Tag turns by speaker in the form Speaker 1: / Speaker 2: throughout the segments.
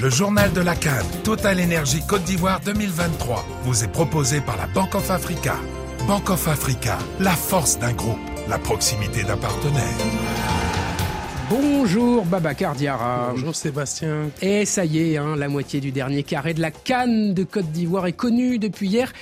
Speaker 1: Le journal de la Cannes, Total Énergie Côte d'Ivoire 2023, vous est proposé par la Banque of Africa. Banque of Africa, la force d'un groupe, la proximité d'un partenaire.
Speaker 2: Bonjour Babacar Diarra.
Speaker 3: Bonjour Sébastien.
Speaker 2: Et ça y est, hein, la moitié du dernier carré de la Cannes de Côte d'Ivoire est connue depuis hier.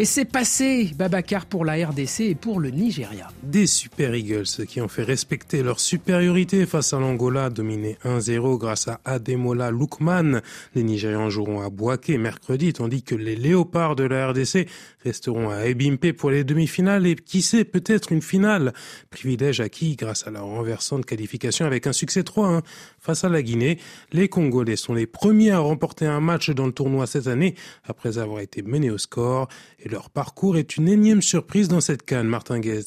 Speaker 2: Et c'est passé, Babacar, pour la RDC et pour le Nigeria.
Speaker 3: Des Super Eagles qui ont fait respecter leur supériorité face à l'Angola, dominé 1-0 grâce à Ademola Lukman. Les Nigérians joueront à Boaké mercredi, tandis que les Léopards de la RDC resteront à Ebimpe pour les demi-finales et qui sait peut-être une finale. Privilège acquis grâce à leur renversante qualification avec un succès 3-1 face à la Guinée. Les Congolais sont les premiers à remporter un match dans le tournoi cette année après avoir été menés au score leur parcours est une énième surprise dans cette canne, Martin Guez.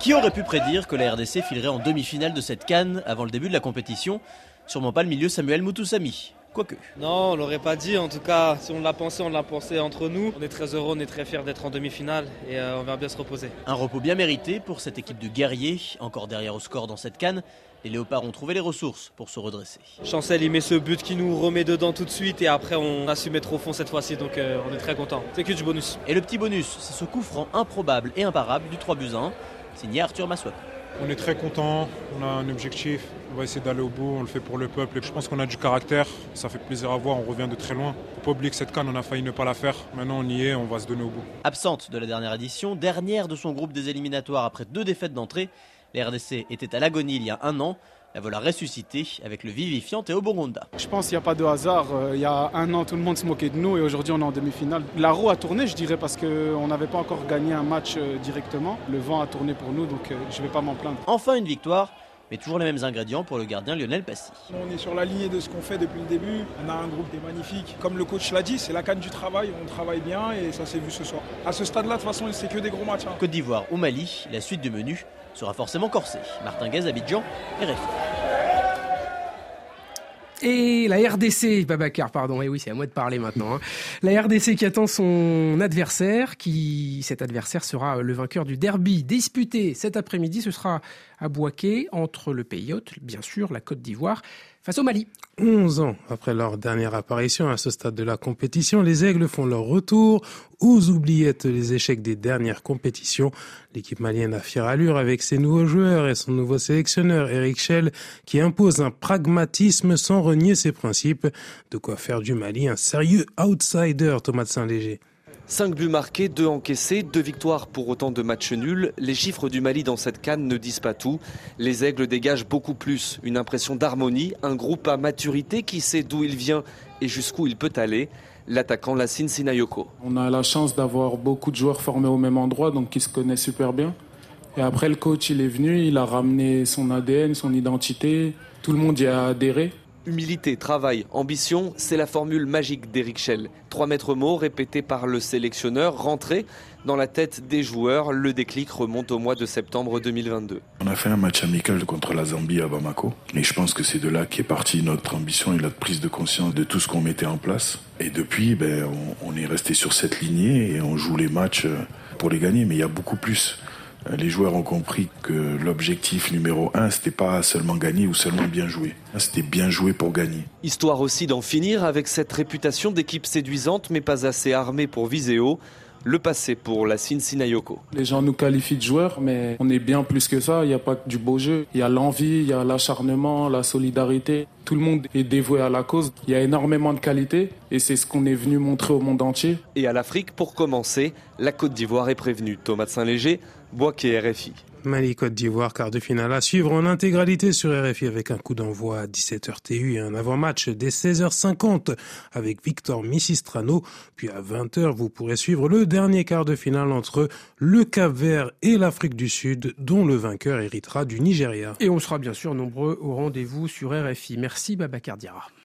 Speaker 4: Qui aurait pu prédire que la RDC filerait en demi-finale de cette canne avant le début de la compétition? Sûrement pas le milieu Samuel Moutoussami. Quoique.
Speaker 5: Non, on l'aurait pas dit. En tout cas, si on l'a pensé, on l'a pensé entre nous. On est très heureux, on est très fiers d'être en demi-finale et euh, on va bien se reposer.
Speaker 4: Un repos bien mérité pour cette équipe de guerriers, encore derrière au score dans cette canne les Léopards ont trouvé les ressources pour se redresser.
Speaker 5: Chancel, il met ce but qui nous remet dedans tout de suite et après on a su mettre au fond cette fois-ci donc euh, on est très content. C'est que du bonus.
Speaker 4: Et le petit bonus, c'est ce coup franc improbable et imparable du 3 buts 1, signé Arthur Maswap.
Speaker 6: On est très content, on a un objectif, on va essayer d'aller au bout, on le fait pour le peuple. Je pense qu'on a du caractère, ça fait plaisir à voir, on revient de très loin. Faut pas oublier que cette canne, on a failli ne pas la faire. Maintenant on y est, on va se donner au bout.
Speaker 4: Absente de la dernière édition, dernière de son groupe des éliminatoires après deux défaites d'entrée, les RDC était à l'agonie il y a un an. La voilà ressuscitée avec le vivifiant Théo Bongonda.
Speaker 7: Je pense qu'il n'y a pas de hasard. Euh, il y a un an, tout le monde se moquait de nous et aujourd'hui, on est en demi-finale. La roue a tourné, je dirais, parce qu'on n'avait pas encore gagné un match euh, directement. Le vent a tourné pour nous, donc euh, je ne vais pas m'en plaindre.
Speaker 4: Enfin, une victoire mais toujours les mêmes ingrédients pour le gardien Lionel Passy.
Speaker 8: On est sur la lignée de ce qu'on fait depuis le début. On a un groupe qui est magnifique. Comme le coach l'a dit, c'est la canne du travail. On travaille bien et ça s'est vu ce soir. À ce stade-là, de toute façon, c'est que des gros matchs. Hein.
Speaker 4: Côte d'Ivoire ou Mali, la suite du menu sera forcément corsée. Martin Gaz, Abidjan, RFI.
Speaker 2: Et la RDC, Babacar, pardon, et oui, c'est à moi de parler maintenant. Hein. La RDC qui attend son adversaire, qui cet adversaire sera le vainqueur du derby disputé cet après-midi. Ce sera à Boaké, entre le pays bien sûr, la Côte d'Ivoire, face au Mali.
Speaker 3: 11 ans après leur dernière apparition à ce stade de la compétition, les Aigles font leur retour aux oubliettes les échecs des dernières compétitions. L'équipe malienne a fière allure avec ses nouveaux joueurs et son nouveau sélectionneur Eric Schell qui impose un pragmatisme sans renier ses principes. De quoi faire du Mali un sérieux outsider, Thomas de Saint-Léger.
Speaker 9: 5 buts marqués, 2 encaissés, 2 victoires pour autant de matchs nuls. Les chiffres du Mali dans cette canne ne disent pas tout. Les aigles dégagent beaucoup plus. Une impression d'harmonie, un groupe à maturité qui sait d'où il vient et jusqu'où il peut aller. L'attaquant Lassine Sinayoko.
Speaker 7: On a la chance d'avoir beaucoup de joueurs formés au même endroit, donc qui se connaissent super bien. Et après, le coach, il est venu, il a ramené son ADN, son identité. Tout le monde y a adhéré.
Speaker 9: Humilité, travail, ambition, c'est la formule magique d'Eric Schell. Trois maîtres mots répétés par le sélectionneur, rentrés dans la tête des joueurs. Le déclic remonte au mois de septembre 2022.
Speaker 10: On a fait un match amical contre la Zambie à Bamako. Et je pense que c'est de là qu'est partie notre ambition et notre prise de conscience de tout ce qu'on mettait en place. Et depuis, ben, on, on est resté sur cette lignée et on joue les matchs pour les gagner. Mais il y a beaucoup plus les joueurs ont compris que l'objectif numéro un, c'était pas seulement gagner ou seulement bien jouer. C'était bien jouer pour gagner.
Speaker 9: Histoire aussi d'en finir avec cette réputation d'équipe séduisante mais pas assez armée pour viser haut le passé pour la Sinayoko.
Speaker 7: Les gens nous qualifient de joueurs, mais on est bien plus que ça. Il n'y a pas que du beau jeu. Il y a l'envie, il y a l'acharnement, la solidarité. Tout le monde est dévoué à la cause. Il y a énormément de qualité et c'est ce qu'on est venu montrer au monde entier.
Speaker 9: Et à l'Afrique, pour commencer, la Côte d'Ivoire est prévenue. Thomas Saint-Léger, Boisquet RFI.
Speaker 3: Mali Côte d'Ivoire, quart de finale à suivre en intégralité sur RFI avec un coup d'envoi à 17h TU et un avant-match dès 16h50 avec Victor Missistrano. Puis à 20h, vous pourrez suivre le dernier quart de finale entre le Cap Vert et l'Afrique du Sud, dont le vainqueur héritera du Nigeria.
Speaker 2: Et on sera bien sûr nombreux au rendez-vous sur RFI. Merci Babacar Diarra.